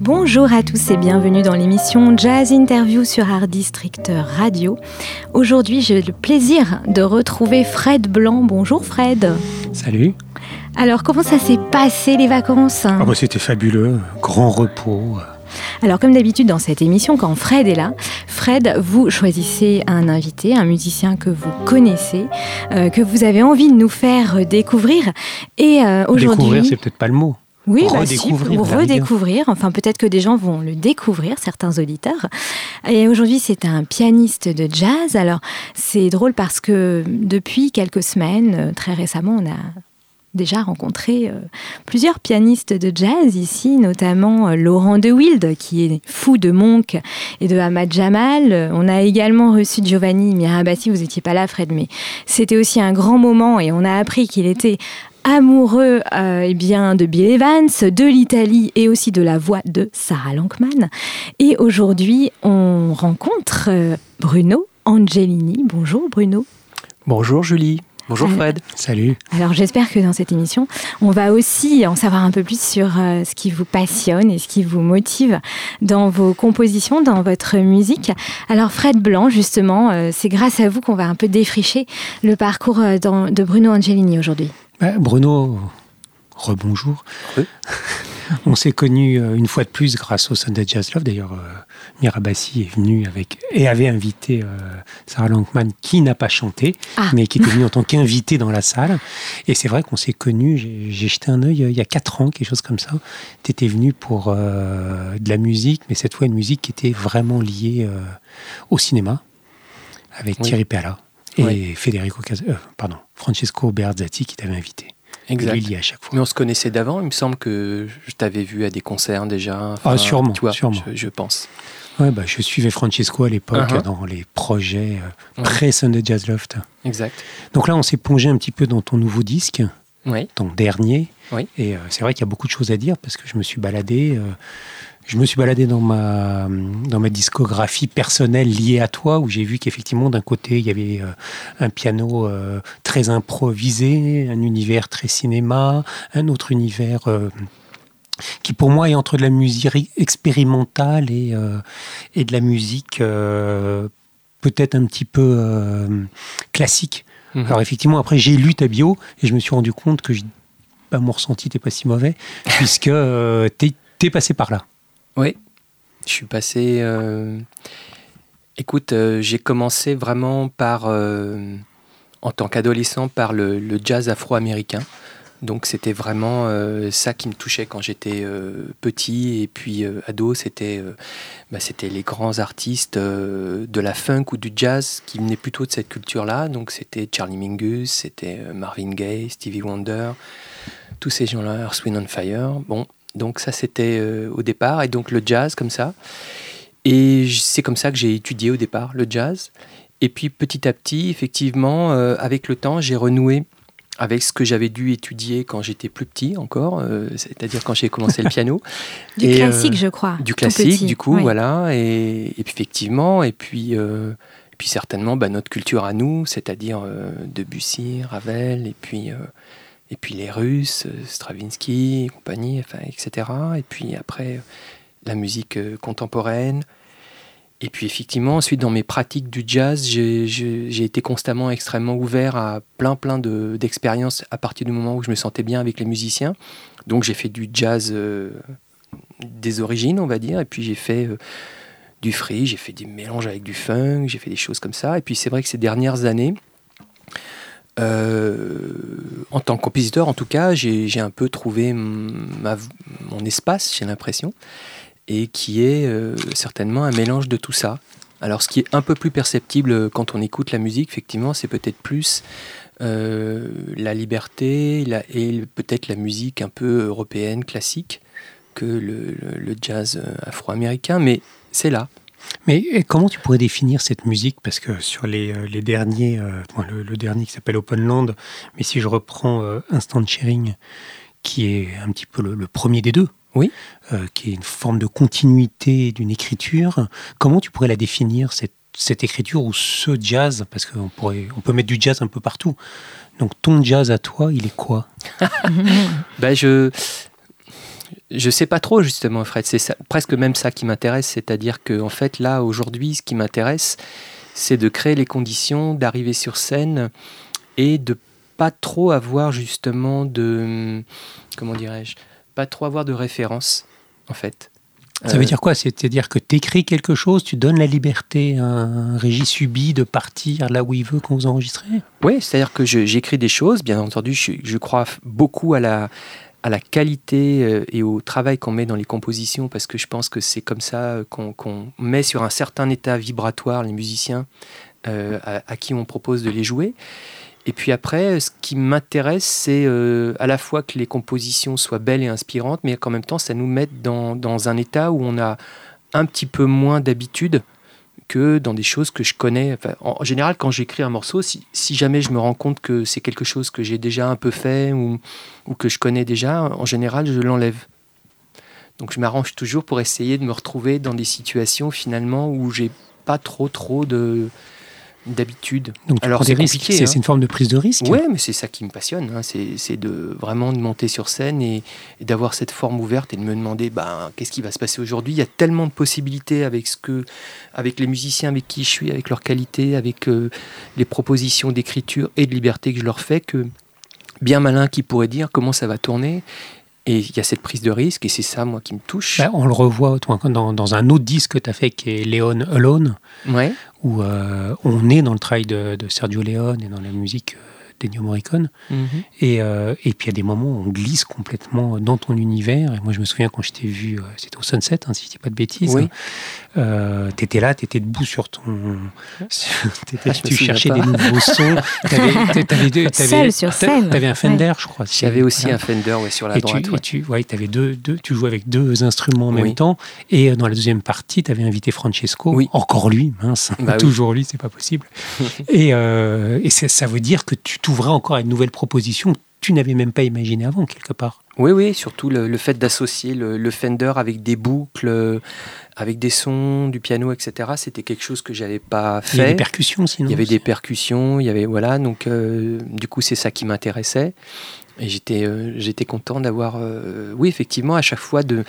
Bonjour à tous et bienvenue dans l'émission Jazz Interview sur Art District Radio. Aujourd'hui, j'ai le plaisir de retrouver Fred Blanc. Bonjour Fred. Salut. Alors, comment ça s'est passé les vacances? Ah bah, c'était fabuleux, grand repos. Alors, comme d'habitude dans cette émission, quand Fred est là, Fred, vous choisissez un invité, un musicien que vous connaissez, euh, que vous avez envie de nous faire découvrir. Et euh, aujourd'hui. Découvrir, c'est peut-être pas le mot. Oui, bah si, Redécouvrir, la rigueur. redécouvrir. Enfin, peut-être que des gens vont le découvrir, certains auditeurs. Et aujourd'hui, c'est un pianiste de jazz. Alors, c'est drôle parce que depuis quelques semaines, euh, très récemment, on a déjà rencontré euh, plusieurs pianistes de jazz ici, notamment euh, Laurent de Wild, qui est fou de Monk et de Ahmad Jamal. Euh, On a également reçu Giovanni Mirabassi, vous n'étiez pas là Fred, mais c'était aussi un grand moment et on a appris qu'il était amoureux eh bien, de Bill Evans, de l'Italie et aussi de la voix de Sarah Lankman. Et aujourd'hui, on rencontre Bruno Angelini. Bonjour Bruno. Bonjour Julie. Bonjour Euh, Fred. Salut. Alors j'espère que dans cette émission, on va aussi en savoir un peu plus sur euh, ce qui vous passionne et ce qui vous motive dans vos compositions, dans votre musique. Alors Fred Blanc, justement, euh, c'est grâce à vous qu'on va un peu défricher le parcours euh, dans- de Bruno Angelini aujourd'hui. Bah, Bruno, rebonjour. Oui. On s'est connus euh, une fois de plus grâce au Sunday Jazz Love. D'ailleurs, euh, Mirabassi est venu avec et avait invité euh, Sarah Lankman qui n'a pas chanté, Ah. mais qui était venue en tant qu'invité dans la salle. Et c'est vrai qu'on s'est connus. J'ai jeté un œil euh, il y a quatre ans, quelque chose comme ça. Tu étais venu pour euh, de la musique, mais cette fois une musique qui était vraiment liée euh, au cinéma, avec Oui. Thierry Perla et Oui. Federico Cas- euh, pardon, Francesco Berzatti qui t'avait invité. Exact. Lui, il y est à chaque fois. Mais on se connaissait d'avant, il me semble que je t'avais vu à des concerts déjà. Ah, sûrement, Tu vois, sûrement. Je, je pense. Ouais, bah, je suivais Francesco à l'époque Uh-huh. dans les projets euh, pré-Sunday Jazz Loft. Exact. Donc là, on s'est plongé un petit peu dans ton nouveau disque, Oui. ton dernier. Oui. Et euh, c'est vrai qu'il y a beaucoup de choses à dire parce que je me suis baladé. euh, je me suis baladé dans ma, dans ma discographie personnelle liée à toi, où j'ai vu qu'effectivement, d'un côté, il y avait euh, un piano euh, très improvisé, un univers très cinéma, un autre univers euh, qui, pour moi, est entre de la musique expérimentale et, euh, et de la musique euh, peut-être un petit peu euh, classique. Mhm. Alors effectivement, après j'ai lu ta bio et je me suis rendu compte que je- bah, mon ressenti n'était pas si mauvais, puisque t'es es passé par là. Oui. Je suis passé. euh, Écoute, euh, j'ai commencé vraiment par, euh, en tant qu'adolescent, par le, jazz afro-américain. Donc c'était vraiment ça qui me touchait quand j'étais petit et puis ado. C'était bah, c'était les grands artistes de la funk ou du jazz qui venaient plutôt de cette culture-là. Donc c'était Charlie Mingus, c'était Marvin Gaye, Stevie Wonder, tous ces gens-là, Earth, and Fire. Bon, donc ça c'était euh, au départ et donc le jazz comme ça. Et c'est comme ça que j'ai étudié au départ le jazz. Et puis petit à petit, effectivement, euh, avec le temps, j'ai renoué avec ce que j'avais dû étudier quand j'étais plus petit encore, euh, c'est-à-dire quand j'ai commencé le piano. Du Et, euh, classique, je crois. Du classique, petit. du coup, voilà. Et, et puis effectivement, et puis, euh, et puis certainement bah, notre culture à nous, c'est-à-dire Debussy, Ravel, et puis, et puis les Russes, Stravinsky, compagnie, enfin, etc. Et puis après, la musique euh, contemporaine. Et puis effectivement, ensuite dans mes pratiques du jazz, j'ai- été constamment extrêmement ouvert à plein plein de- d'expériences à partir du moment où je me sentais bien avec les musiciens. Donc j'ai fait du jazz euh, des origines, on va dire, et puis j'ai fait euh, du free, j'ai fait des mélanges avec du funk, j'ai fait des choses comme ça. Et puis c'est vrai que ces dernières années, en tant que compositeur, en tout cas, j'ai un peu trouvé mon espace, j'ai l'impression, et qui est euh, certainement un mélange de tout ça. Alors, ce qui est un peu plus perceptible quand on écoute la musique, effectivement, c'est peut-être plus euh, la liberté et peut-être la musique un peu européenne, classique, que le, jazz euh, afro-américain, mais c'est là. Mais comment tu pourrais définir cette musique? Parce que sur les, euh, les derniers, euh, le, le dernier qui s'appelle Open Land, mais si je reprends euh, Instant Sharing, qui est un petit peu le, le premier des deux, Oui. euh, qui est une forme de continuité d'une écriture, comment tu pourrais la définir, cette, cette écriture ou ce jazz? Parce qu'on pourrait, on peut mettre du jazz un peu partout. Donc ton jazz à toi, il est quoi? Ben, je je sais pas trop justement Fred, c'est presque même ça qui m'intéresse, c'est-à-dire que en fait là aujourd'hui ce qui m'intéresse c'est de créer les conditions d'arriver sur scène et de pas trop avoir justement de comment dirais-je, pas trop avoir de référence en fait. Ça Euh, veut dire quoi? C'est-à-dire que tu écris quelque chose, tu donnes la liberté à un régis subi de partir là où il veut quand vous enregistrez? Oui, c'est-à-dire que j'écris des choses, bien entendu, je, je crois beaucoup à la, à la qualité euh, et au travail qu'on met dans les compositions, parce que je pense que c'est comme ça euh, qu'on met sur un certain état vibratoire les musiciens euh, à, qui on propose de les jouer. Et puis après, ce qui m'intéresse, c'est à la fois que les compositions soient belles et inspirantes, mais qu'en même temps, ça nous mette dans, dans un état où on a un petit peu moins d'habitude que dans des choses que je connais. En général, quand j'écris un morceau, si, si jamais je me rends compte que c'est quelque chose que j'ai déjà un peu fait ou, ou que je connais déjà, en général, je l'enlève. Donc je m'arrange toujours pour essayer de me retrouver dans des situations finalement où j'ai pas trop trop de d'habitude. Donc Alors, c'est compliqué, C'est hein. c'est une forme de prise de risque. Ouais, mais c'est ça qui me passionne. hein. C'est de vraiment de monter sur scène et, et d'avoir cette forme ouverte et de me demander ben, qu'est-ce qui va se passer aujourd'hui? Il y a tellement de possibilités avec ce que, avec les musiciens avec qui je suis, avec leur qualité, avec euh, les propositions d'écriture et de liberté que je leur fais que bien malin qui pourrait dire comment ça va tourner? Et il y a cette prise de risque et c'est ça moi qui me touche. Bah, on le revoit toi, dans, dans un autre disque que tu as fait qui est Léon Alone, Ouais. où euh, on est dans le travail de, de Sergio Leone et dans la musique euh, d'Ennio Morricone. Mhm. Et, euh, et puis il y a des moments où on glisse complètement dans ton univers. Et moi je me souviens quand je t'ai vu, c'était au Sunset, hein, si je dis pas de bêtises. Oui. Euh, t'étais là, t'étais debout sur ton. t'étais- Ah, tu cherchais pas. des nouveaux sons. T'avais, t'avais deux- t'avais- Seul sur t'a- scène. T'avais un Fender, je crois. si- J'avais aussi voilà. un Fender ouais, sur la Et droite. tu, ouais. et tu, ouais, avais deux, deux, tu jouais avec deux instruments en même temps. Et euh, dans la deuxième partie, tu avais invité Francesco. Oui. Encore lui, mince. Bah oui. Toujours lui, c'est pas possible. et euh, et c'est- ça veut dire que tu t'ouvrais encore à une nouvelle proposition que tu n'avais même pas imaginé avant, quelque part. Oui, oui, surtout le, le fait d'associer le, le Fender avec des boucles, euh, avec des sons, du piano, etc. C'était quelque chose que j'avais pas Il y avait fait. des percussions, sinon. Il y avait des percussions, il y avait voilà, donc euh, du coup c'est ça qui m'intéressait et j'étais euh, j'étais content d'avoir euh, oui effectivement à chaque fois de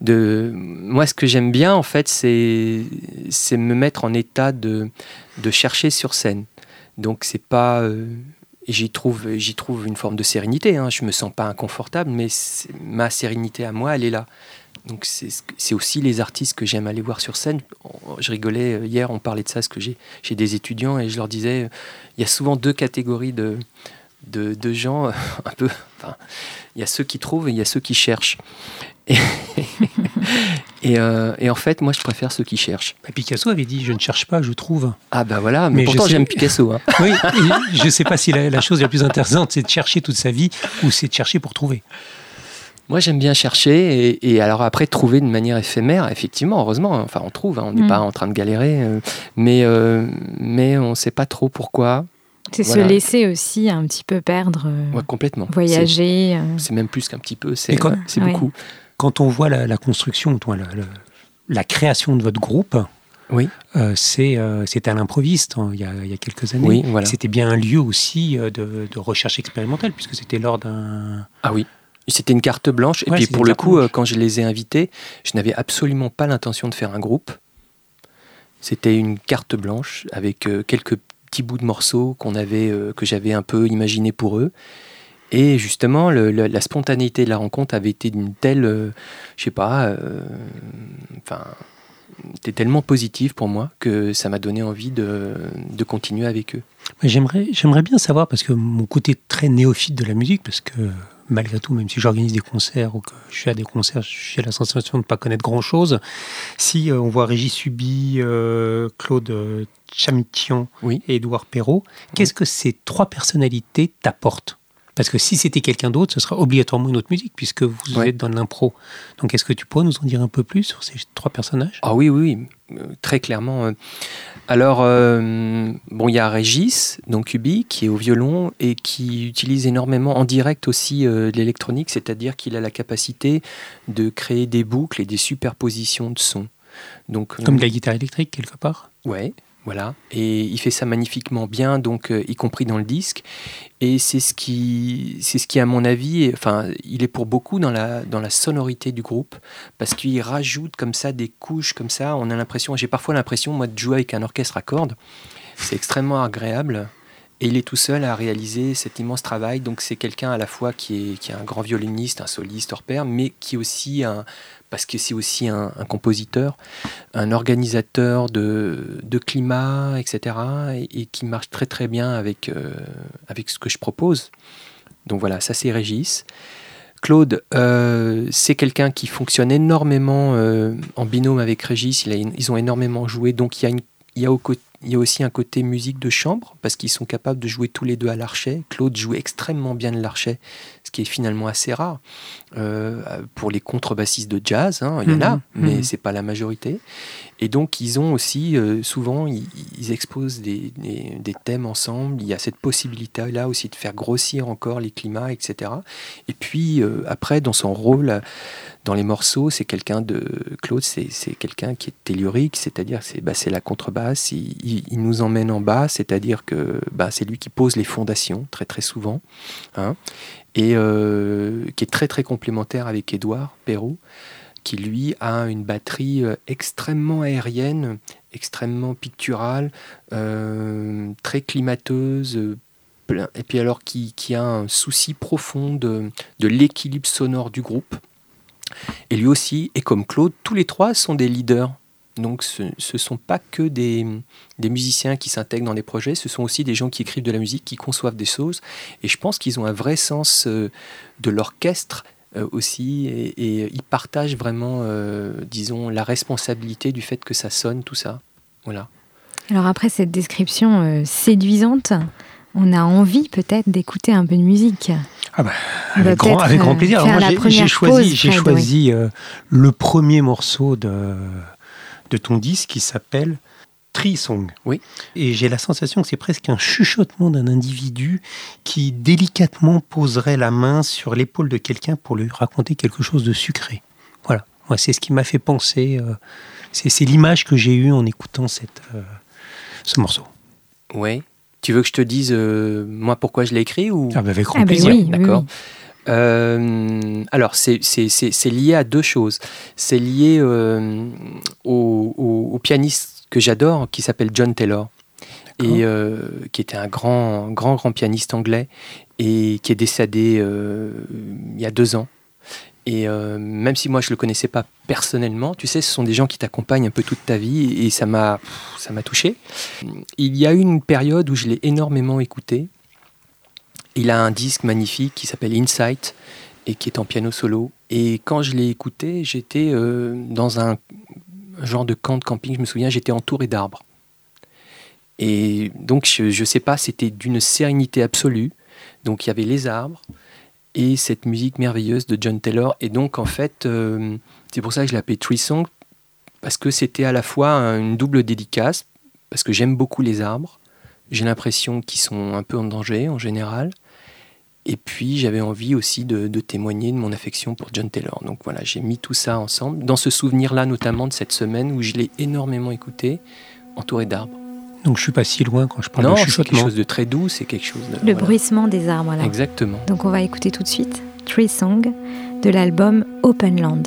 de moi ce que j'aime bien en fait c'est c'est me mettre en état de de chercher sur scène donc c'est pas j'y trouve j'y trouve une forme de sérénité hein. je me sens pas inconfortable mais ma sérénité à moi elle est là donc c'est aussi les artistes que j'aime aller voir sur scène. Je rigolais euh, hier, on parlait de ça, parce que j'ai des étudiants et je leur disais, euh, il y a souvent deux catégories de, de, gens, euh, un peu, il y a ceux qui trouvent et il y a ceux qui cherchent. Et, euh, et en fait, moi, je préfère ceux qui cherchent. Bah, Picasso avait dit Je ne cherche pas, je trouve. Ah bah voilà, mais, pourtant sais- j'aime Picasso. hein. Oui, je ne sais pas si la, la chose la plus intéressante, c'est de chercher toute sa vie ou c'est de chercher pour trouver. Moi, j'aime bien chercher et, et alors après trouver de manière éphémère, effectivement, heureusement. hein. Enfin, on trouve, hein, on n'est Mm. pas en train de galérer, euh, mais, euh, mais on ne sait pas trop pourquoi. C'est Voilà. se laisser aussi un petit peu perdre, euh, Ouais, complètement. voyager. C'est même plus qu'un petit peu, c'est Ouais. Quand on voit la, la construction, toi, la, la- la création de votre groupe, Oui. euh, c'est euh, c'est à l'improviste hein, il, y a, il y a quelques années. Oui, voilà. C'était bien un lieu aussi euh, de, de recherche expérimentale, puisque c'était lors d'un. Ah oui. C'était une carte blanche. Et puis c'était pour le coup, blanche. quand je les ai invités, je n'avais absolument pas l'intention de faire un groupe. C'était une carte blanche avec quelques petits bouts de morceaux qu'on avait, que j'avais un peu imaginé pour eux. Et justement, le- le- la spontanéité de la rencontre avait été d'une telle, euh, je sais pas, euh, enfin, était tellement positive pour moi que ça m'a donné envie de, de continuer avec eux. J'aimerais, j'aimerais bien savoir, parce que mon côté très néophyte de la musique, parce que malgré tout, même si j'organise des concerts ou que je suis à des concerts, j'ai la sensation de ne pas connaître grand-chose. Si euh, on voit Régis Subi, euh, Claude Chamitian Oui. et Édouard Perrault, qu'est-ce que ces trois personnalités t'apportent? Parce que si c'était quelqu'un d'autre, ce sera obligatoirement une autre musique, puisque vous Ouais. êtes dans l'impro. Donc est-ce que tu pourrais nous en dire un peu plus sur ces trois personnages? Ah oui, oui, oui, euh, très clairement. euh. Alors, euh, bon, il y a Régis, donc Ubi, qui est au violon et qui utilise énormément en direct aussi euh, de l'électronique, c'est-à-dire qu'il a la capacité de créer des boucles et des superpositions de sons. Donc, Comme de la guitare électrique, quelque part? Ouais, voilà. Et il fait ça magnifiquement bien, donc euh, y compris dans le disque. Et c'est ce qui, c'est ce qui, à mon avis, enfin, il est pour beaucoup dans la dans la sonorité du groupe, parce qu'il rajoute comme ça des couches comme ça. On a l'impression, j'ai parfois l'impression moi de jouer avec un orchestre à cordes. C'est extrêmement agréable. Et il est tout seul à réaliser cet immense travail. Donc c'est quelqu'un à la fois qui est, qui est un grand violoniste, un soliste hors pair, mais qui est aussi un, parce que c'est aussi un, compositeur, un organisateur de, climat, etc. Et, qui marche très très bien avec, euh, avec ce que je propose. Donc voilà, ça c'est Régis. Claude, euh, c'est quelqu'un qui fonctionne énormément euh, en binôme avec Régis. Ils ont énormément joué, donc il y a, une- il y a au côté il y a aussi un côté musique de chambre, parce qu'ils sont capables de jouer tous les deux à l'archet. Claude joue extrêmement bien de l'archet, ce qui est finalement assez rare euh, pour les contrebassistes de jazz. hein, il y en a, Mhm, mais mhm. c'est pas la majorité. Et donc, ils ont aussi, euh, souvent, ils, ils exposent des, des- des thèmes ensemble. Il y a cette possibilité-là aussi de faire grossir encore les climats, etc. Et puis, euh, après, dans son rôle, dans les morceaux, c'est quelqu'un de. Claude, c'est quelqu'un qui est tellurique, c'est-à-dire, c'est bah, la contrebasse. Il, nous emmène en bas, c'est-à-dire que bah, c'est lui qui pose les fondations, très, très souvent. hein, et euh, qui est très, très complémentaire avec Édouard Perrault qui lui a une batterie euh, extrêmement aérienne, extrêmement picturale, euh, très climateuse, et puis alors qui, a un souci profond de l'équilibre sonore du groupe. Et lui aussi, et comme Claude, tous les trois sont des leaders. Donc ce ne sont pas que des, musiciens qui s'intègrent dans des projets, ce sont aussi des gens qui écrivent de la musique, qui conçoivent des choses. Et je pense qu'ils ont un vrai sens euh, de l'orchestre euh, aussi, et, ils partagent vraiment, euh, disons, la responsabilité du fait que ça sonne, tout ça. Voilà. Alors après cette description séduisante, on a envie peut-être d'écouter un peu de musique. Ah bah, avec, grand, peut-être, avec grand euh, plaisir. Alors faire moi, j'ai- choisi, pause, j'ai Fred, choisi euh, le premier morceau de, de ton disque qui s'appelle Tree Song. Oui. Et j'ai la sensation que c'est presque un chuchotement d'un individu qui délicatement poserait la main sur l'épaule de quelqu'un pour lui raconter quelque chose de sucré. Voilà. Moi, c'est ce qui m'a fait penser. euh, c'est l'image que j'ai eue en écoutant cette, euh, ce morceau. Ouais. Tu veux que je te dise, euh, moi, pourquoi je l'ai écrit ou... Ah bah, avec grand Ah bah plaisir. oui, D'accord. oui. Euh, alors, c'est- c'est c'est- c'est lié à deux choses. C'est lié euh, au, au- au pianiste que j'adore, qui s'appelle John Taylor, et euh, qui était un grand, grand, grand pianiste anglais, et qui est décédé euh, il y a deux ans. Et euh, même si moi je le connaissais pas personnellement, tu sais, ce sont des gens qui t'accompagnent un peu toute ta vie, et ça m'a, ça m'a touché. Il y a eu une période où je l'ai énormément écouté. Il a un disque magnifique qui s'appelle Insight et qui est en piano solo. Et quand je l'ai écouté, j'étais euh, dans un genre de camp de camping, je me souviens, j'étais entouré d'arbres. Et donc, je ne sais pas, c'était d'une sérénité absolue. Donc, il y avait les arbres et cette musique merveilleuse de John Taylor. Et donc, en fait, euh, c'est pour ça que je l'ai appelé Tree Song, parce que c'était à la fois une double dédicace, parce que j'aime beaucoup les arbres. J'ai l'impression qu'ils sont un peu en danger en général. Et puis j'avais envie aussi de, de témoigner de mon affection pour John Taylor. Donc voilà, j'ai mis tout ça ensemble, dans ce souvenir-là notamment de cette semaine où je l'ai énormément écouté, entouré d'arbres. Donc je suis pas si loin quand je parle Non, de c'est quelque chuchotement. chose de très doux, c'est quelque chose de... Le voilà. bruissement des arbres. alors. Exactement. Donc on va écouter tout de suite Tree Song de l'album Open Land.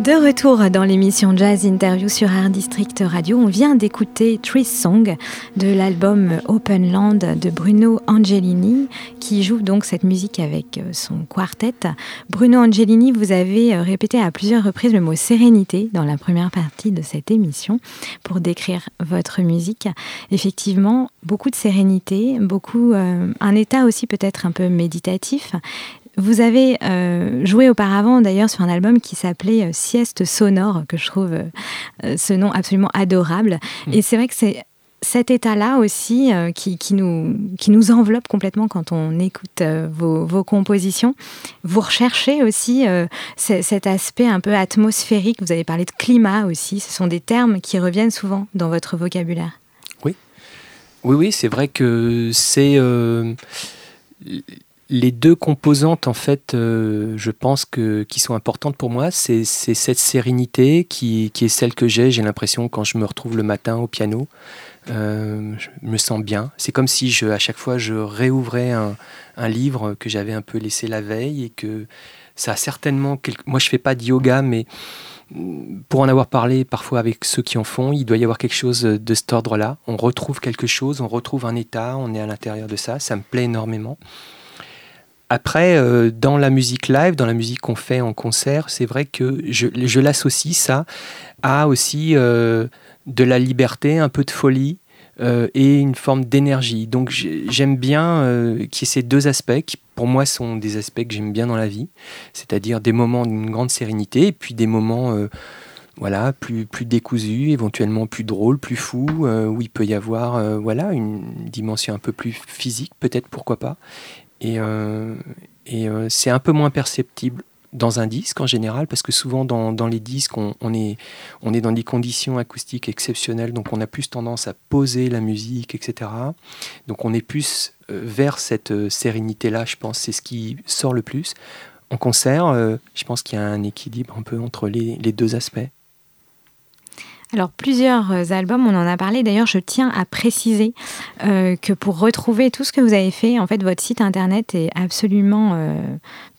De retour dans l'émission Jazz Interview sur Art District Radio, on vient d'écouter Tree Song de l'album Open Land de Bruno Angelini qui joue donc cette musique avec euh, son quartet. Bruno Angelini, vous avez euh, répété à plusieurs reprises le mot sérénité dans la première partie de cette émission pour décrire votre musique. Effectivement, beaucoup de sérénité, beaucoup euh, un état aussi peut-être un peu méditatif vous avez euh, joué auparavant d'ailleurs sur un album qui s'appelait euh, Sieste sonore, que je trouve euh, ce nom absolument adorable. Mm. Et c'est vrai que c'est cet état-là aussi qui, nous, qui nous enveloppe complètement quand on écoute vos, compositions. Vous recherchez aussi cet aspect un peu atmosphérique. Vous avez parlé de climat aussi. Ce sont des termes qui reviennent souvent dans votre vocabulaire. Oui, oui, oui c'est vrai que c'est les deux composantes, en fait, euh, je pense que qui sont importantes pour moi, c'est cette sérénité qui, est celle que j'ai. J'ai l'impression quand je me retrouve le matin au piano, euh, je me sens bien. C'est comme si à chaque fois je réouvrais un, livre que j'avais un peu laissé la veille et que ça a certainement. Moi, je fais pas de yoga, mais pour en avoir parlé parfois avec ceux qui en font, il doit y avoir quelque chose de cet ordre-là. On retrouve quelque chose, on retrouve un état, on est à l'intérieur de ça. Ça me plaît énormément. Après, euh, dans la musique live, dans la musique qu'on fait en concert, c'est vrai que je, l'associe ça à aussi euh, de la liberté, un peu de folie euh, et une forme d'énergie. Donc j'aime bien qu'il y ait ces deux aspects qui pour moi sont des aspects que j'aime bien dans la vie, c'est-à-dire des moments d'une grande sérénité et puis des moments voilà, plus, plus décousus, éventuellement plus drôles, plus fous, où il peut y avoir voilà, une dimension un peu plus physique, peut-être, pourquoi pas. Et, euh, euh, c'est un peu moins perceptible dans un disque en général, parce que souvent dans, les disques, on, est, dans des conditions acoustiques exceptionnelles, donc on a plus tendance à poser la musique, etc. Donc on est plus euh, vers cette sérénité-là, je pense, c'est ce qui sort le plus. En concert, je pense qu'il y a un équilibre un peu entre les deux aspects. Alors plusieurs euh, albums, on en a parlé. D'ailleurs, je tiens à préciser euh, que pour retrouver tout ce que vous avez fait, en fait, votre site internet est absolument euh,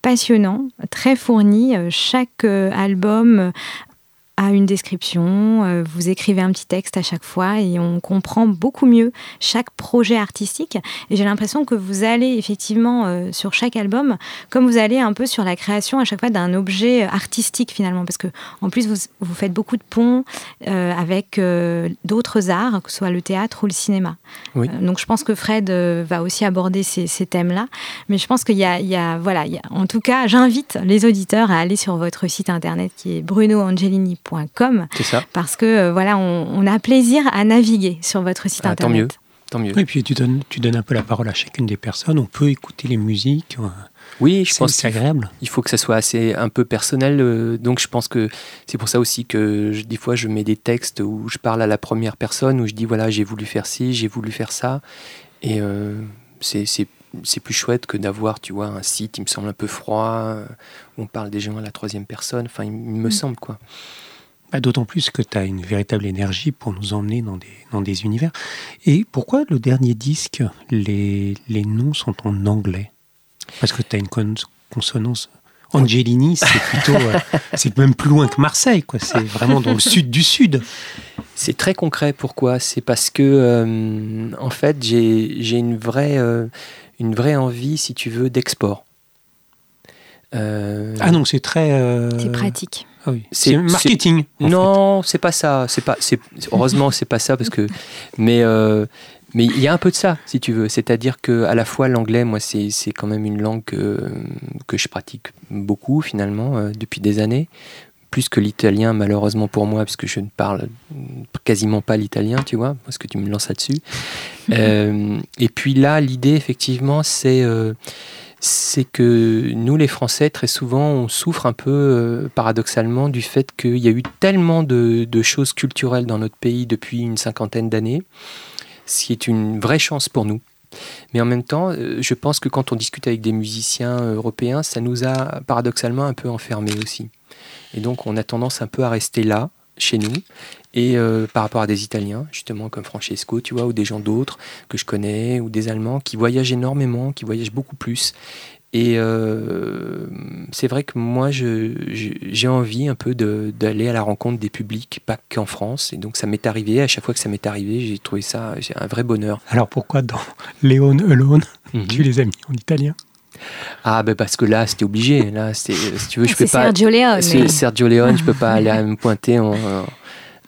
passionnant, très fourni. Chaque album a une description, euh, vous écrivez un petit texte à chaque fois et on comprend beaucoup mieux chaque projet artistique. Et j'ai l'impression que vous allez effectivement euh, sur chaque album, comme vous allez un peu sur la création à chaque fois d'un objet artistique finalement, parce que en plus vous, vous faites beaucoup de ponts euh, avec d'autres arts, que ce soit le théâtre ou le cinéma. donc je pense que Fred va aussi aborder ces, thèmes-là, mais je pense qu'il y, y a, voilà, y a, en tout cas, j'invite les auditeurs à aller sur votre site internet qui est brunoangelini.com c'est ça. Parce que euh, voilà, on, a plaisir à naviguer sur votre site ah, internet. Tant mieux. Tant mieux. Et puis tu donnes, tu donnes un peu la parole à chacune des personnes. On peut écouter les musiques. Euh, oui, je pense c'est agréable. Il faut que ça soit assez un peu personnel. Euh, donc je pense que c'est pour ça aussi que des fois je mets des textes où je parle à la première personne, où je dis voilà j'ai voulu faire ci, j'ai voulu faire ça. Et c'est c'est plus chouette que d'avoir, tu vois, un site, il me semble un peu froid, où on parle des gens à la troisième personne. Enfin, il me mm. semble, quoi. Bah, d'autant plus que tu as une véritable énergie pour nous emmener dans des, dans des univers. Et pourquoi le dernier disque, les, les noms sont en anglais? Parce que tu as une consonance. Angelini, c'est plutôt. Euh, c'est même plus loin que Marseille, quoi. C'est vraiment dans le sud du sud. C'est très concret. Pourquoi? C'est parce que, euh, en fait, j'ai une, vraie, euh, une vraie envie, si tu veux, d'export. Ah non, c'est très. C'est pratique. Ah c'est marketing. Non, c'est pas ça. C'est pas. Heureusement, c'est pas ça parce que. Mais euh, mais il y a un peu de ça, si tu veux. C'est-à-dire que à la fois l'anglais, moi, c'est quand même une langue que, que je pratique beaucoup finalement euh, depuis des années, plus que l'italien malheureusement pour moi, parce que je ne parle quasiment pas l'italien, tu vois, parce que tu me lances là-dessus. Euh, et puis là, l'idée effectivement, c'est c'est que nous, les Français, très souvent, on souffre un peu euh, paradoxalement du fait qu'il y a eu tellement de, choses culturelles dans notre pays depuis une cinquantaine d'années, ce qui est une vraie chance pour nous. Mais en même temps, euh, je pense que quand on discute avec des musiciens euh, européens, ça nous a paradoxalement un peu enfermés aussi. Et donc, on a tendance un peu à rester là, chez nous, et euh, par rapport à des Italiens, justement comme Francesco, tu vois, ou des gens d'autres que je connais, ou des Allemands qui voyagent énormément, qui voyagent beaucoup plus. Et euh, c'est vrai que moi, je- je- j'ai envie un peu de- d'aller à la rencontre des publics, pas qu'en France. Et donc, ça m'est arrivé. À chaque fois que ça m'est arrivé, j'ai trouvé ça un vrai bonheur. Alors pourquoi dans Léon Alone, Mhm. tu les as mis en italien? Ah, ben parce que là, c'était obligé. Là, si tu veux, je C'est peux pas. Sergio Leone. C'est mais- Sergio Leone, je peux pas aller me pointer en- en-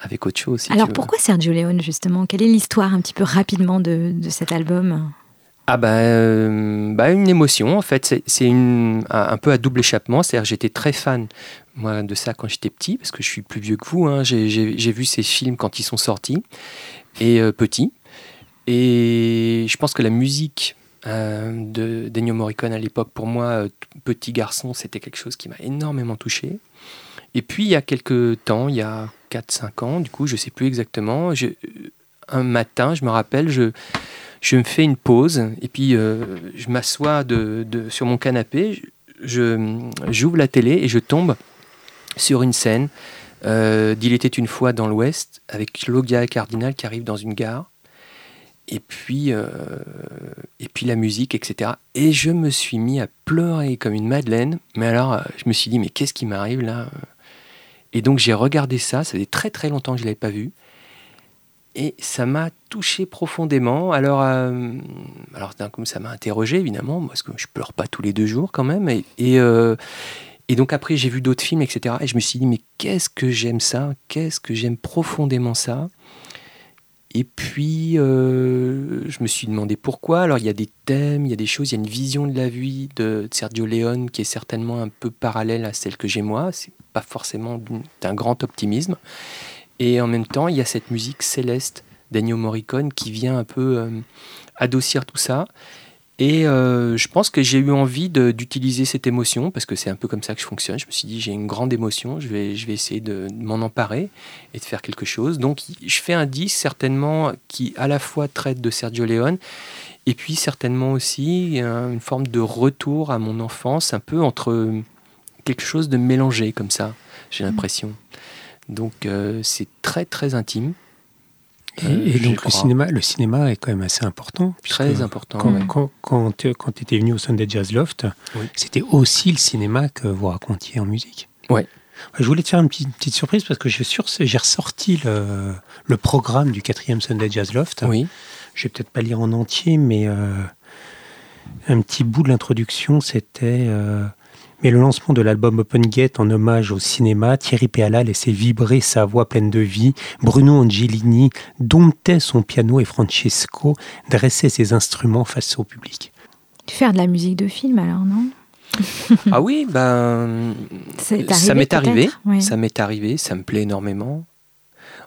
avec autre chose. si tu Alors pourquoi Sergio Leone justement? Quelle est l'histoire un petit peu rapidement de, de cet album? Ah bah, euh, bah, une émotion en fait, c'est un peu à double échappement, c'est-à-dire j'étais très fan moi de ça quand j'étais petit, parce que je suis plus vieux que vous, hein. j'ai vu ces films quand ils sont sortis, et euh, petit, et je pense que la musique euh, de d'Ennio Morricone à l'époque, pour moi, euh, petit garçon, c'était quelque chose qui m'a énormément touché. Et puis il y a quelques temps, il y a 4-5 ans, du coup je sais plus exactement, je- un matin, je me rappelle, je me fais une pause et puis euh, je m'assois sur mon canapé, je j'ouvre la télé et je tombe sur une scène euh, d'Il était une fois dans l'Ouest avec Logia Cardinal qui arrive dans une gare. Et puis euh, et puis la musique etc et je me suis mis à pleurer comme une madeleine. Mais alors euh, je me suis dit mais qu'est-ce qui m'arrive là? Et donc j'ai regardé ça ça faisait très très longtemps que je l'avais pas vu et ça m'a touché profondément. Alors, euh, alors ça m'a interrogé, évidemment, parce que je pleure pas tous les deux jours quand même. Et, euh, donc après, j'ai vu d'autres films, etc. Et je me suis dit, mais qu'est-ce que j'aime ça? Qu'est-ce que j'aime profondément ça? Et puis, euh, je me suis demandé pourquoi. Alors, il y a des thèmes, il y a des choses, il y a une vision de la vie de Sergio Leone qui est certainement un peu parallèle à celle que j'ai moi. Pas forcément d'un grand optimisme. Et en même temps, il y a cette musique céleste d'Ennio Morricone qui vient un peu euh, adoucir tout ça. Et euh, je pense que j'ai eu envie d'utiliser cette émotion, parce que c'est un peu comme ça que je fonctionne. Je me suis dit, j'ai une grande émotion, je vais, je vais essayer de, de m'en emparer et de faire quelque chose. Donc je fais un disque certainement qui à la fois traite de Sergio Leone, et puis certainement aussi euh, une forme de retour à mon enfance, un peu entre quelque chose de mélangé comme ça, j'ai l'impression. Donc euh, c'est très très intime. Et, Euh, et donc le cinéma, le cinéma est quand même assez important. Très important. Quand, ouais. quand, quand, tu étais venu au Sunday Jazz Loft, Oui. c'était aussi le cinéma que vous racontiez en musique. Ouais. Je voulais te faire une petite, petite surprise parce que j'ai ressorti le, le programme du quatrième Sunday Jazz Loft. Oui. Je vais peut-être pas lire en entier, mais euh, un petit bout de l'introduction, c'était euh, mais le lancement de l'album Open Gate en hommage au cinéma. Thierry Péala laissait vibrer sa voix pleine de vie. Bruno Angelini domptait son piano et Francesco dressait ses instruments face au public. Faire de la musique de film alors, non? Ah oui, ben ça m'est arrivé, Ouais. ça m'est arrivé, ça me plaît énormément.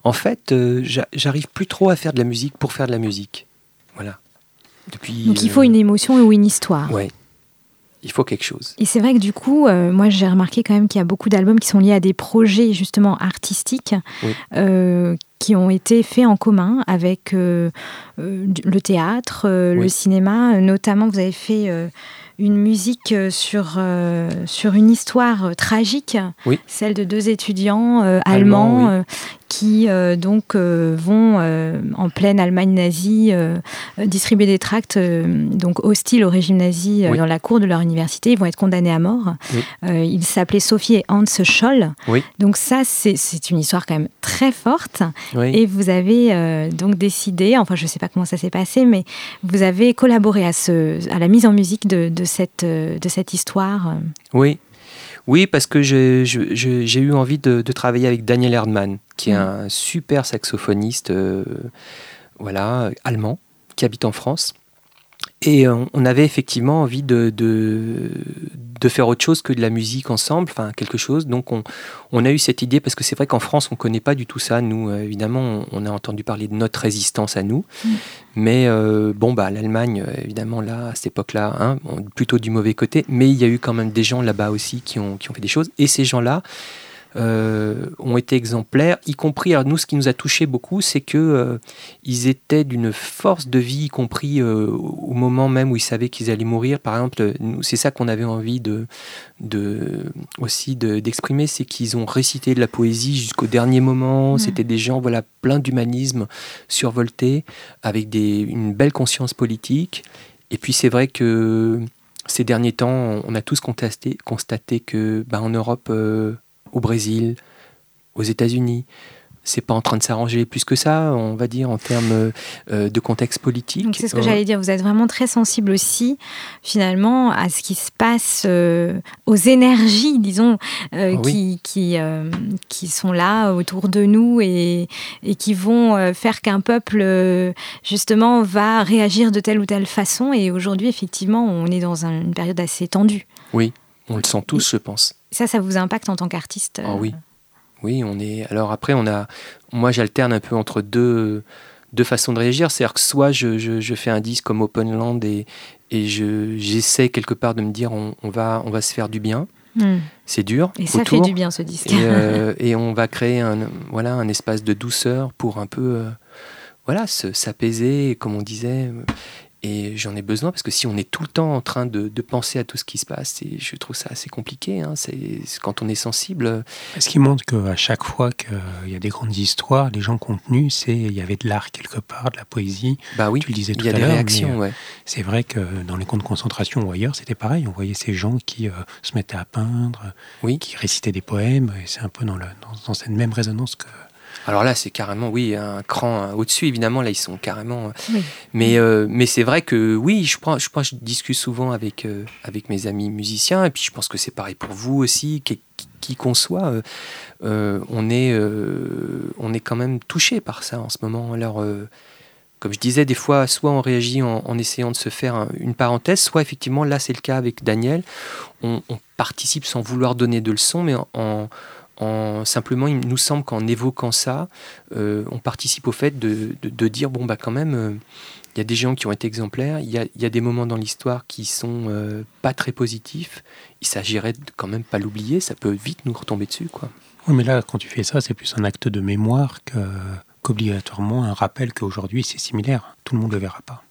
En fait, euh, j'a- j'arrive plus trop à faire de la musique pour faire de la musique. Voilà. Depuis. Donc il euh, faut une émotion ou une histoire. Ouais. Il faut quelque chose. Et c'est vrai que du coup, euh, moi j'ai remarqué quand même qu'il y a beaucoup d'albums qui sont liés à des projets justement artistiques Oui. euh, qui ont été faits en commun avec euh, euh, le théâtre, euh, le cinéma. Notamment, vous avez fait euh, une musique sur, sur une histoire tragique, Oui. celle de deux étudiants Allemands, oui. qui donc vont en pleine Allemagne nazie distribuer des tracts donc hostiles au régime nazi dans la cour de leur université. Ils vont être condamnés à mort. Ils s'appelaient Sophie et Hans Scholl. Donc ça, c'est une histoire quand même très forte. Oui. Et vous avez euh, donc décidé, enfin je ne sais pas comment ça s'est passé, mais vous avez collaboré à, ce, à la mise en musique de, de cette, euh, de cette histoire. Oui. Oui, parce que j'ai eu envie de, de travailler avec Daniel Erdmann, qui est un super saxophoniste euh, voilà, allemand, qui habite en France. Et on, on avait effectivement envie de, de, de faire autre chose que de la musique ensemble, enfin quelque chose. Donc on, on a eu cette idée, parce que c'est vrai qu'en France, on ne connaît pas du tout ça. Nous, euh, évidemment, on, on a entendu parler de notre résistance à nous. Mm. Mais euh, bon, bah, l'Allemagne, euh, évidemment, là, à cette époque-là, hein, plutôt du mauvais côté. Mais il y a eu quand même des gens là-bas aussi qui ont, qui ont fait des choses. Et ces gens-là euh, ont été exemplaires, y compris, alors nous, ce qui nous a touché beaucoup, c'est que euh, ils étaient d'une force de vie, y compris euh, au moment même où ils savaient qu'ils allaient mourir. Par exemple, c'est ça qu'on avait envie de, de aussi de- d'exprimer, c'est qu'ils ont récité de la poésie jusqu'au dernier moment. Mhm. C'était des gens, voilà, pleins d'humanisme, survoltés, avec des, une belle conscience politique. Et puis c'est vrai que ces derniers temps, on a tous constaté, constaté que bah, en Europe, euh, au Brésil, aux États-Unis, c'est pas en train de s'arranger plus que ça, on va dire, en termes euh, de contexte politique. C'est ce que j'allais dire. Vous êtes vraiment très sensible aussi, finalement, à ce qui se passe, euh, aux énergies, disons, euh, qui, qui, qui, sont là autour de nous et, et qui vont faire qu'un peuple, justement, va réagir de telle ou telle façon. Et aujourd'hui, effectivement, on est dans une période assez tendue. Oui, on le sent tous, je pense. Ça, ça vous impacte en tant qu'artiste Ah oui. Oui, on est. Alors après, on a. Moi, j'alterne un peu entre deux, deux façons de réagir. C'est-à-dire que soit je, je, fais un disque comme Open Land et, et j'essaie quelque part de me dire on, on, va, on va se faire du bien. Hmm. C'est dur. Et ça fait du bien ce disque. Et, euh, et, on va créer un, voilà, un espace de douceur pour un peu euh, voilà, s'apaiser, comme on disait. Et j'en ai besoin parce que si on est tout le temps en train de, penser à tout ce qui se passe, et je trouve ça assez compliqué. Hein, c'est quand on est sensible. Ce qui montre qu'à chaque fois qu'il y a des grandes histoires, les gens contenus, c'est il y avait de l'art quelque part, de la poésie. Bah oui. Tu le disais tout il y a des réactions. Ouais. C'est vrai que dans les camps de concentration ou ailleurs, c'était pareil. On voyait ces gens qui euh, se mettaient à peindre, oui. qui récitaient des poèmes. Et c'est un peu dans, le, dans cette même résonance que alors là, c'est carrément, oui, un cran au-dessus, évidemment. Là, ils sont carrément. Euh, mais, euh, mais c'est vrai que, oui, je, prends, je, je discute souvent avec, euh, avec mes amis musiciens, et puis je pense que c'est pareil pour vous aussi, qui, qui qu'on soit. on, est, on est quand même touché par ça en ce moment. Alors. comme je disais, des fois, soit on réagit en, essayant de se faire une parenthèse, soit effectivement, là c'est le cas avec Daniel, on, on, participe sans vouloir donner de leçons, mais en, simplement, il nous semble qu'en évoquant ça, euh, on participe au fait de, dire bon, bah quand même, euh, il y a des gens qui ont été exemplaires, il y a, des moments dans l'histoire qui sont euh, pas très positifs. Il s'agirait de quand même pas l'oublier, ça peut vite nous retomber dessus. quoi. Oui, mais là, quand tu fais ça, c'est plus un acte de mémoire qu'obligatoirement un rappel qu'aujourd'hui c'est similaire. Tout le monde ne le verra pas.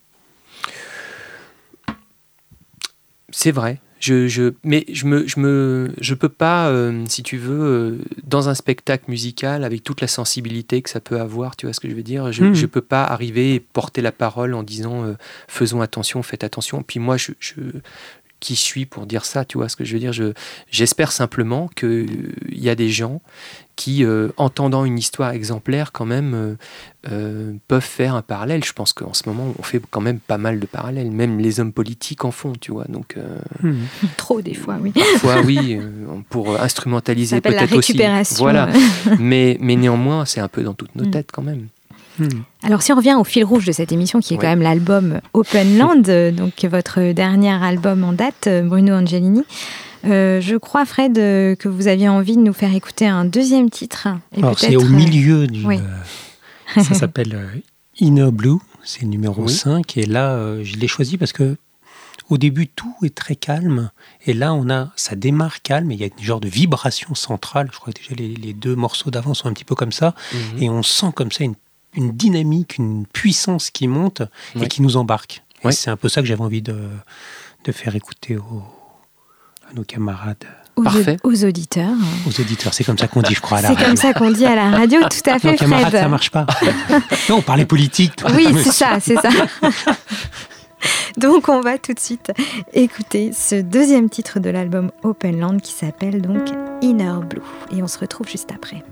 C'est vrai, je, je, mais je me, je me, je peux pas, euh, si tu veux, euh, dans un spectacle musical avec toute la sensibilité que ça peut avoir, tu vois ce que je veux dire. Je, ne hmm. peux pas arriver et porter la parole en disant euh, faisons attention, faites attention. Puis moi, je, qui suis pour dire ça, tu vois ce que je veux dire? Je, j'espère simplement qu'il y a des gens qui, euh, entendant une histoire exemplaire, quand même, euh, euh, peuvent faire un parallèle. Je pense qu'en ce moment, on fait quand même pas mal de parallèles. Même les hommes politiques en font, tu vois? Donc, hmm. Trop des fois, oui. Parfois, oui, pour instrumentaliser peut-être aussi. Voilà. mais, mais néanmoins, c'est un peu dans toutes nos hmm. têtes quand même. Hmm. Alors si on revient au fil rouge de cette émission qui est quand même l'album Open Land, donc votre dernier album en date, Bruno Angelini, euh, je crois Fred que vous aviez envie de nous faire écouter un deuxième titre. Alors c'est au euh, milieu du... Euh, ça s'appelle Inner Blue, c'est le numéro 5 et là je l'ai choisi parce que au début, tout est très calme. Et là, on a, ça démarre calme. Et il y a une genre de vibration centrale. Je crois que déjà les, deux morceaux d'avant sont un petit peu comme ça. Mhm. Et on sent comme ça une une dynamique, une puissance qui monte et qui nous embarque. C'est un peu ça que j'avais envie de, de faire écouter à nos camarades. Aux, Parfait. aux auditeurs. Aux auditeurs, c'est comme ça qu'on dit, je crois, à la radio. C'est comme ça qu'on dit à la radio, tout à fait, non, camarades, ça marche pas. non, on parlait politique. oui, c'est ça, c'est ça. donc, on va tout de suite écouter ce deuxième titre de l'album Open Land qui s'appelle donc Inner Blue. Et on se retrouve juste après.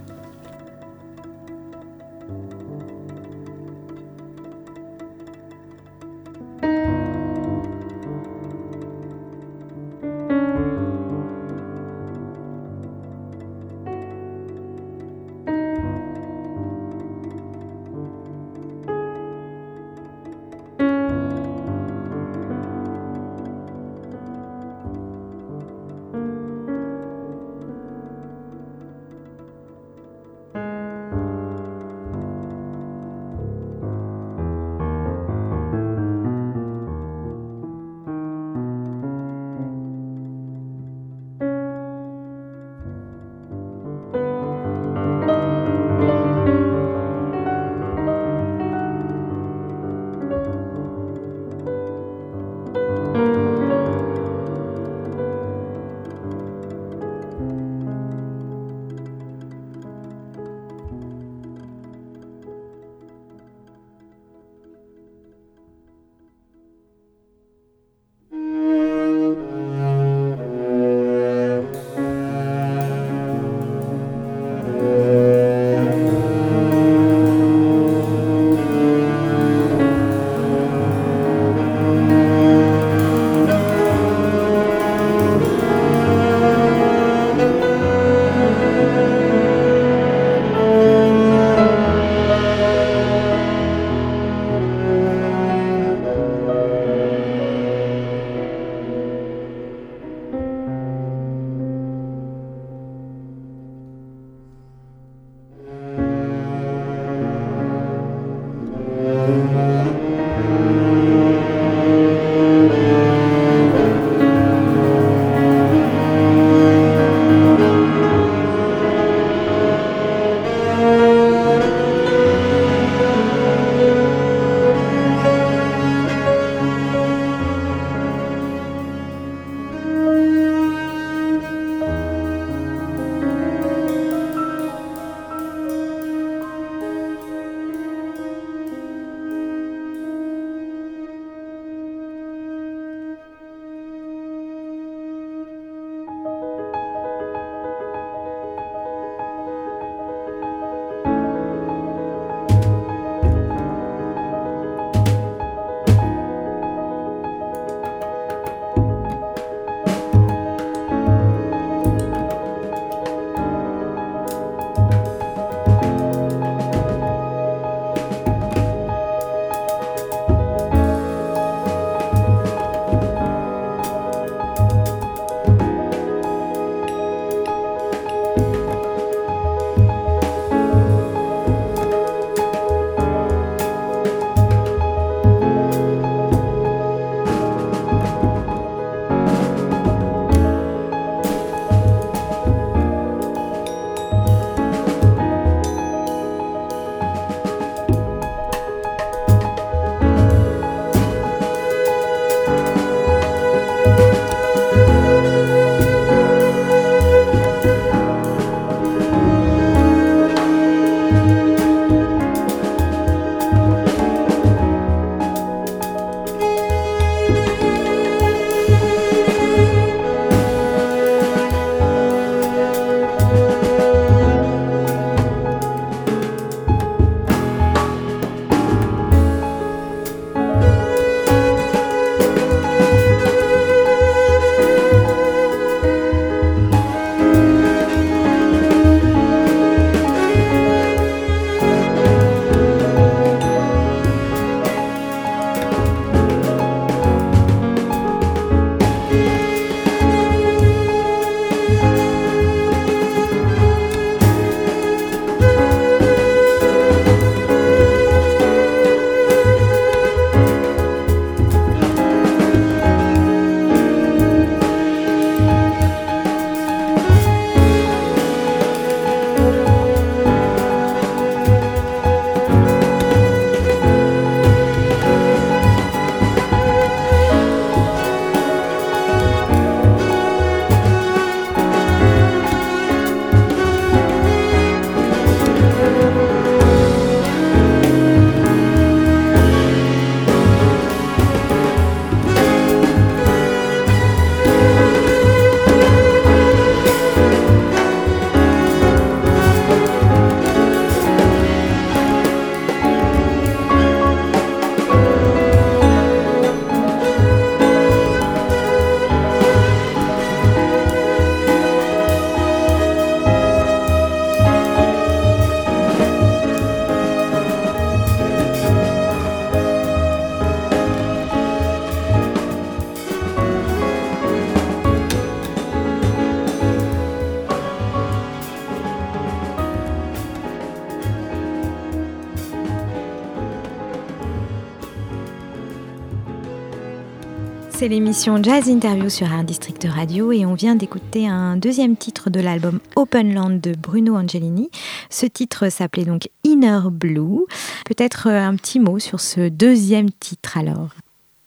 C'est l'émission Jazz Interview sur Art District Radio et on vient d'écouter un deuxième titre de l'album Open Land de Bruno Angelini. Ce titre s'appelait donc Inner Blue. Peut-être euh, un petit mot sur ce deuxième titre alors.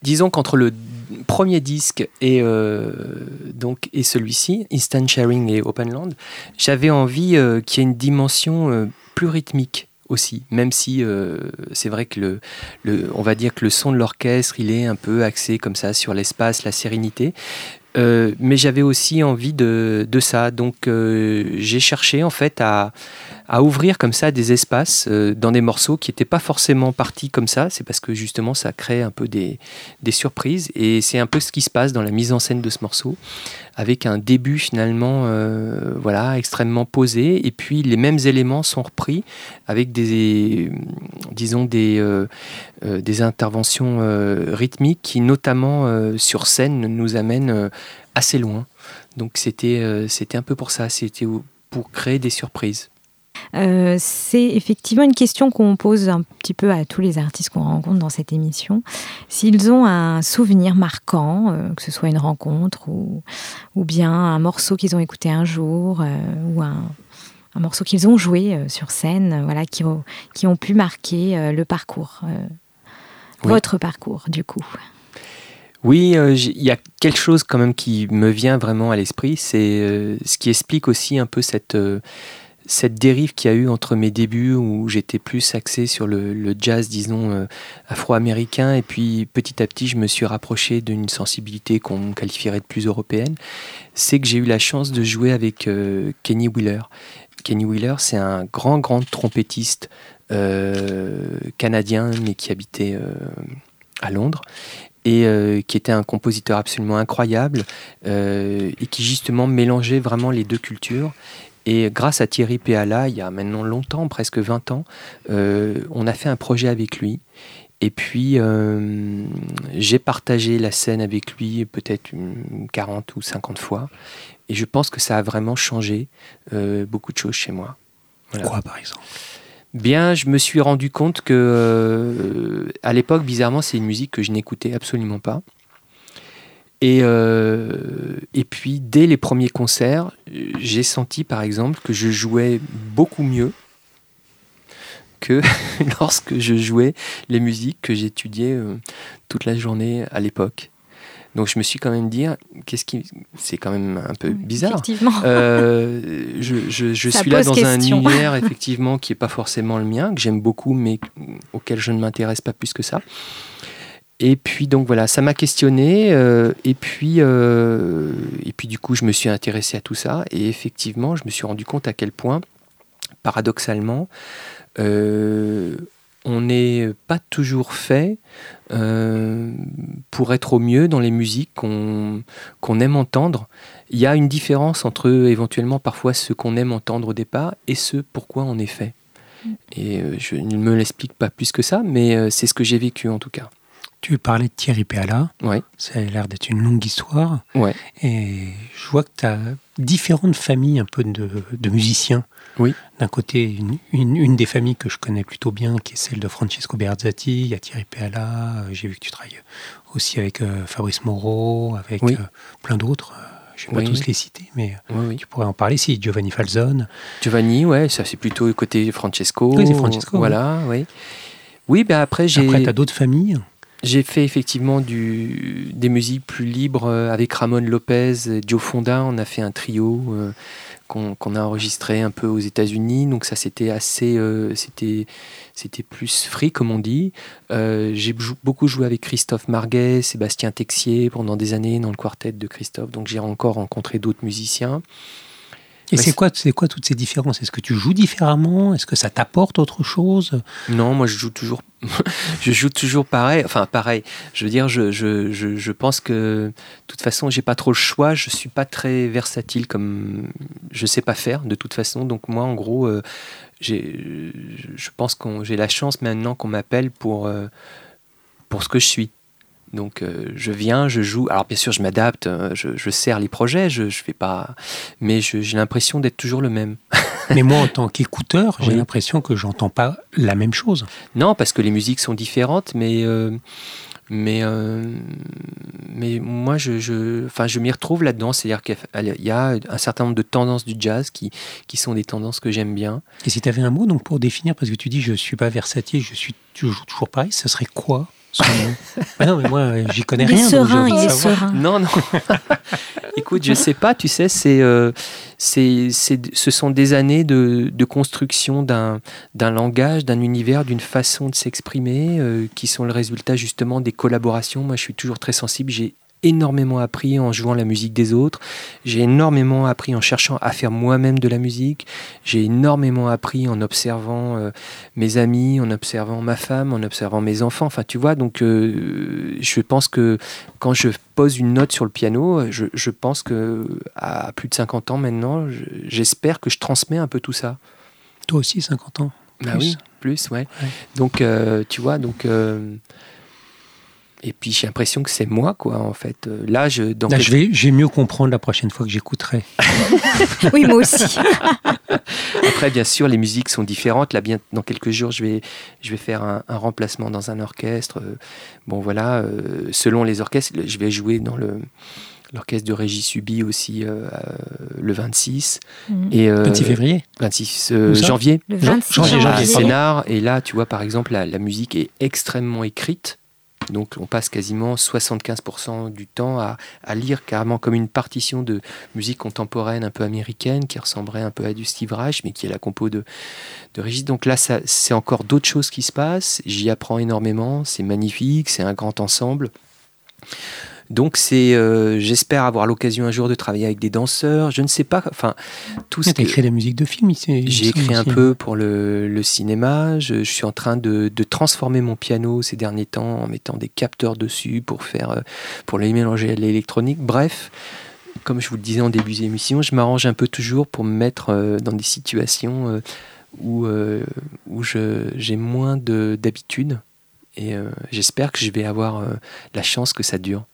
Disons qu'entre le premier disque et, euh, et celui-ci, Instant Sharing et Open Land, j'avais envie euh, qu'il y ait une dimension plus rythmique aussi, même si euh, c'est vrai que le, on va dire que le son de l'orchestre, il est un peu axé comme ça sur l'espace, la sérénité. Euh, mais j'avais aussi envie de, de ça, donc euh, j'ai cherché en fait à, à ouvrir comme ça des espaces euh, dans des morceaux qui n'étaient pas forcément partis comme ça. C'est parce que justement ça crée un peu des, surprises et c'est un peu ce qui se passe dans la mise en scène de ce morceau, avec un début finalement euh, voilà extrêmement posé et puis les mêmes éléments sont repris avec des disons des euh, des interventions rythmiques qui notamment sur scène nous amènent assez loin. Donc c'était c'était un peu pour ça, c'était pour créer des surprises. Euh, c'est effectivement une question qu'on pose un petit peu à tous les artistes qu'on rencontre dans cette émission. S'ils ont un souvenir marquant, euh, que ce soit une rencontre ou, ou bien un morceau qu'ils ont écouté un jour euh, ou un, un morceau qu'ils ont joué sur scène, voilà, qui, ont, qui ont pu marquer le parcours, Oui. votre parcours du coup. Oui, euh, il y a quelque chose quand même qui me vient vraiment à l'esprit, c'est euh, ce qui explique aussi un peu cette, euh, cette dérive qu'il y a eu entre mes débuts où j'étais plus axé sur le, jazz, disons, euh, afro-américain, et puis petit à petit je me suis rapproché d'une sensibilité qu'on qualifierait de plus européenne. C'est que j'ai eu la chance de jouer avec euh, Kenny Wheeler. Kenny Wheeler, c'est un grand, grand trompettiste euh, canadien, mais qui habitait à Londres et qui était un compositeur absolument incroyable et qui justement mélangeait vraiment les deux cultures. Et grâce à Thierry Péala, il y a maintenant longtemps, presque 20 ans, euh, on a fait un projet avec lui. Et puis, euh, j'ai partagé la scène avec lui peut-être une 40 ou 50 fois. Et je pense que ça a vraiment changé euh, beaucoup de choses chez moi. Voilà. Quoi, par exemple? Bien, je me suis rendu compte que, euh, à l'époque, bizarrement, c'est une musique que je n'écoutais absolument pas. Et, euh, et puis, dès les premiers concerts, j'ai senti, par exemple, que je jouais beaucoup mieux que lorsque je jouais les musiques que j'étudiais euh, toute la journée à l'époque. Donc, je me suis quand même dit, qu'est-ce qui, c'est quand même un peu bizarre. Effectivement. Euh, je je- je suis là dans question. un univers effectivement qui n'est pas forcément le mien, que j'aime beaucoup, mais auquel je ne m'intéresse pas plus que ça. Et puis donc voilà, ça m'a questionné. euh, et puis euh, et puis du coup, je me suis intéressé à tout ça. Et effectivement, je me suis rendu compte à quel point, paradoxalement, euh, on n'est pas toujours fait pour être au mieux dans les musiques qu'on qu'on aime entendre. Il y a une différence entre éventuellement parfois ce qu'on aime entendre au départ et ce pourquoi on est fait. Et euh, je ne me l'explique pas plus que ça, mais c'est ce que j'ai vécu en tout cas. Tu parlais de Thierry Péala. Ouais. Ça a l'air d'être une longue histoire. Ouais. Et je vois que tu as différentes familles un peu de, de musiciens. Oui. D'un côté, une, une- une des familles que je connais plutôt bien, qui est celle de Francesco Berzatti. Il y a Thierry Péala. euh, J'ai vu que tu travailles aussi avec euh, Fabrice Moreau, avec Oui. euh, plein d'autres. Je ne vais Oui. pas tous les citer, mais oui. tu pourrais en parler si Giovanni Falzone. Giovanni, ouais, ça c'est plutôt côté Francesco. Oui, c'est Francesco, Voilà, oui. Oui, ben après j'ai. Après, tu as d'autres familles. J'ai fait effectivement des musiques plus libres euh, avec Ramon Lopez et Joe Fonda. On a fait un trio euh, qu'on a enregistré un peu aux États-Unis. Donc ça, c'était assez, euh, c'était, plus free comme on dit. J'ai beaucoup joué avec Christophe Marguet, Sébastien Texier pendant des années dans le quartet de Christophe. Donc j'ai encore rencontré d'autres musiciens. Et c'est c'est- quoi, c'est quoi toutes ces différences? Est-ce que tu joues différemment? Est-ce que ça t'apporte autre chose? Non, moi je joue toujours, je joue toujours pareil. Enfin pareil. Je veux dire, je, je, je, je pense que de toute façon, j'ai pas trop le choix. Je suis pas très versatile comme je sais pas faire de toute façon. Donc moi, en gros, euh, j'ai, je pense que j'ai la chance maintenant qu'on m'appelle pour euh, pour ce que je suis. Donc euh, je viens, je joue. Alors bien sûr, je m'adapte, euh, je, je sers les projets, je, je fais pas, mais j'ai l'impression d'être toujours le même. Mais moi, en tant qu'écouteur, j'ai Oui. l'impression que j'entends pas la même chose. Non, parce que les musiques sont différentes, mais euh, Mais, euh, mais moi, je, je, enfin, je m'y retrouve là-dedans. C'est-à-dire qu'il y a un certain nombre de tendances du jazz qui, qui sont des tendances que j'aime bien. Et si tu avais un mot donc pour définir, parce que tu dis je suis pas versatile, je suis toujours, toujours pareil, ce serait quoi? Son nom Ah Non, mais moi, j'y connais Il est rien. donc je serein, veux il est savoir. serein. Non, non. Écoute, je sais pas, tu sais, c'est, euh, c'est, c'est- ce sont des années de, de construction d'un, d'un langage, d'un univers, d'une façon de s'exprimer, euh, qui sont le résultat justement des collaborations. Moi, je suis toujours très sensible. J'ai énormément appris en jouant la musique des autres. J'ai énormément appris en cherchant à faire moi-même de la musique. J'ai énormément appris en observant euh, mes amis, en observant ma femme, en observant mes enfants. Enfin, tu vois, donc euh, je pense que quand je pose une note sur le piano, je, je pense que à plus de 50 ans maintenant, je- j'espère que je transmets un peu tout ça. Toi aussi, 50 ans. Bah Plus. oui, plus, ouais. Ouais. Donc, euh, tu vois, donc. Et puis j'ai l'impression que c'est moi, quoi, en fait. Euh, Là, je. Dans Là, je, vais, je vais mieux comprendre la prochaine fois que j'écouterai. Oui, moi aussi. Après, bien sûr, les musiques sont différentes. Là, bien, dans quelques jours, je vais, je vais faire un, un remplacement dans un orchestre. Euh, Bon, voilà, euh, selon les orchestres, je vais jouer dans le l'orchestre de Régis Subi aussi euh, le 26 Mhm. et euh, 26 février 26 euh, janvier Le Jean- 26 janvier, janvier. Et là, tu vois, par exemple, la, la musique est extrêmement écrite. Donc, on passe quasiment 75% du temps à, lire carrément comme une partition de musique contemporaine un peu américaine qui ressemblerait un peu à du Steve Reich, mais qui est la compo de, de Régis. Donc là, c'est encore d'autres choses qui se passent. J'y apprends énormément. C'est magnifique. C'est un grand ensemble. Donc, c'est, euh, j'espère avoir l'occasion un jour de travailler avec des danseurs. Je ne sais pas. Enfin, tout ce Tu as que- écrit la musique de film ici. j'ai écrit un aussi. peu pour le, le cinéma. Je, je suis en train de, de transformer mon piano ces derniers temps en mettant des capteurs dessus pour faire, euh, pour les mélanger à l'électronique. Bref, comme je vous le disais en début d'émission, je m'arrange un peu toujours pour me mettre euh, dans des situations où, euh, où je- j'ai moins de- d'habitude. Et euh, j'espère que je vais avoir euh, la chance que ça dure.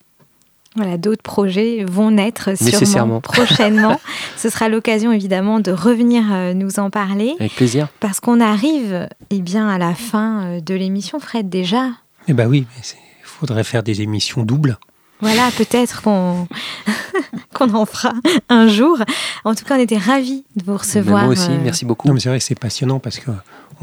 Voilà, d'autres projets vont naître sûrement prochainement. Ce sera l'occasion évidemment de revenir euh, nous en parler Avec plaisir. parce qu'on arrive eh bien à la fin euh, de l'émission Fred déjà. Eh ben oui, il faudrait faire des émissions doubles. Voilà, peut-être qu'on qu'on en fera un jour. En tout cas, on était ravis de vous recevoir. Moi aussi, euh, merci beaucoup. Non, mais c'est vrai que c'est passionnant parce que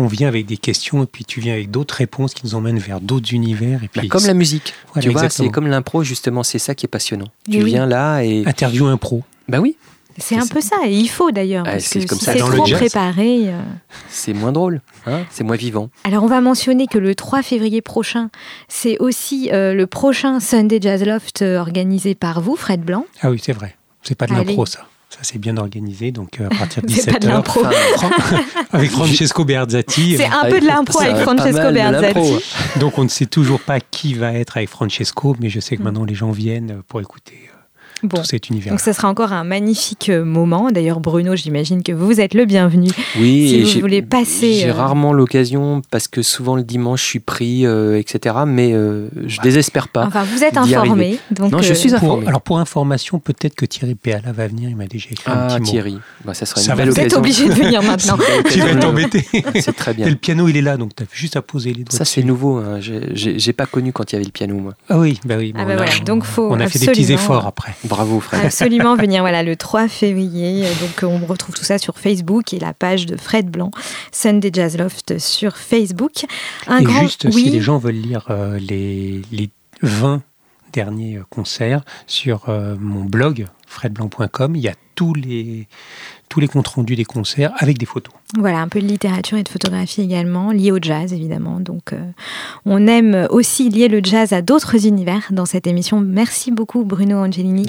on vient avec des questions et puis tu viens avec d'autres réponses qui nous emmènent vers d'autres univers. Et Bah, comme la musique. Voilà, tu vois, c'est comme l'impro, justement, c'est ça qui est passionnant. Tu oui. viens là et. interview impro. Bah oui, C'est un peu ça, et il faut d'ailleurs, Ouais, parce c'est que comme si ça c'est dans le trop jazz. préparé. euh, c'est moins drôle, hein c'est moins vivant. Alors, on va mentionner que le 3 février prochain, c'est aussi euh, le prochain Sunday Jazz Loft euh, organisé par vous, Fred Blanc. Ah oui, c'est vrai. C'est pas de l'impro ça. Ça c'est bien organisé. Donc euh, à partir de C'est pas de 17h, l'impro. avec Francesco Berzatti. C'est un peu de l'impro avec Francesco hein. Donc on ne sait toujours pas qui va être avec Francesco, mais je sais que maintenant les gens viennent pour écouter euh, Bon. tout cet univers. Donc, ce sera encore un magnifique euh, moment. D'ailleurs, Bruno, j'imagine que vous êtes le bienvenu. Oui, Si vous voulez passer, J'ai euh, rarement l'occasion parce que souvent le dimanche je suis pris, euh, etc. Mais euh, je désespère pas. Enfin, vous êtes informé. Donc, Non, je suis Pour- informé. alors pour information, peut-être que Thierry Péala va venir. Il m'a déjà écrit un Ah petit mot. Thierry, bah, ça serait Ça une belle vous êtes occasion. obligé de venir maintenant. Tu vas t'embêter. C'est très Et bien. le piano, il est là, donc tu as juste à poser les doigts. Ça c'est nouveau. hein. J'ai- pas connu quand il y avait le piano moi. Ah oui, bah oui. Ah bon, voilà, on- donc faut on a fait des petits efforts après. Bravo Fred. Absolument venir voilà le 3 février. Euh, Donc on retrouve tout ça sur Facebook et la page de Fred Blanc, Sunday Jazz Loft sur Facebook. Un Et grand juste, oui. si les gens veulent lire euh, les, les 20 derniers euh, concerts sur euh, mon blog fredblanc.com, il y a tous les, tous les comptes rendus des concerts avec des photos. Voilà, un peu de littérature et de photographie également, lié au jazz évidemment. Donc, euh, on aime aussi lier le jazz à d'autres univers dans cette émission. Merci beaucoup, Bruno Angelini,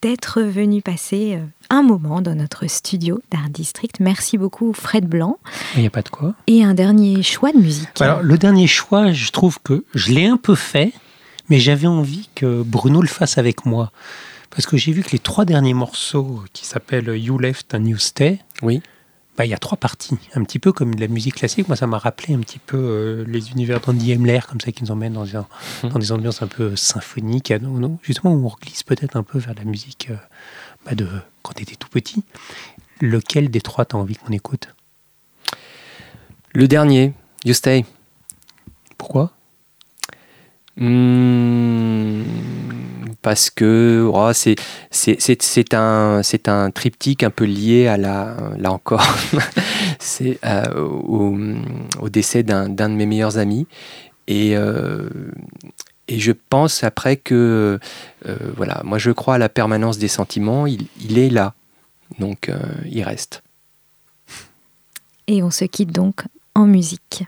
d'être venu passer euh, un moment dans notre studio d'Art District. Merci beaucoup, Fred Blanc. Il n'y a pas de quoi. Et un dernier choix de musique. Alors, le dernier choix, je trouve que je l'ai un peu fait, mais j'avais envie que Bruno le fasse avec moi. Parce que j'ai vu que les trois derniers morceaux qui s'appellent You Left and You Stay, Oui. bah, il y a trois parties. Un petit peu comme de la musique classique. Moi, ça m'a rappelé un petit peu euh, les univers d'Andy Hemler, comme ça, qui nous emmènent dans, un- dans des ambiances un peu symphoniques. Non, non, justement, où on glisse peut-être un peu vers la musique euh, bah, de quand tu étais tout petit. Lequel des trois t'as envie qu'on écoute? Le dernier, You Stay. Pourquoi? Hmm, parce que oh, c'est un, un triptyque un peu lié à la, là encore, c'est euh, au, au, décès d'un de mes meilleurs amis. Et, euh, et je pense après que, euh, voilà, moi je crois à la permanence des sentiments, il, il est là, donc il reste. Et on se quitte donc en musique.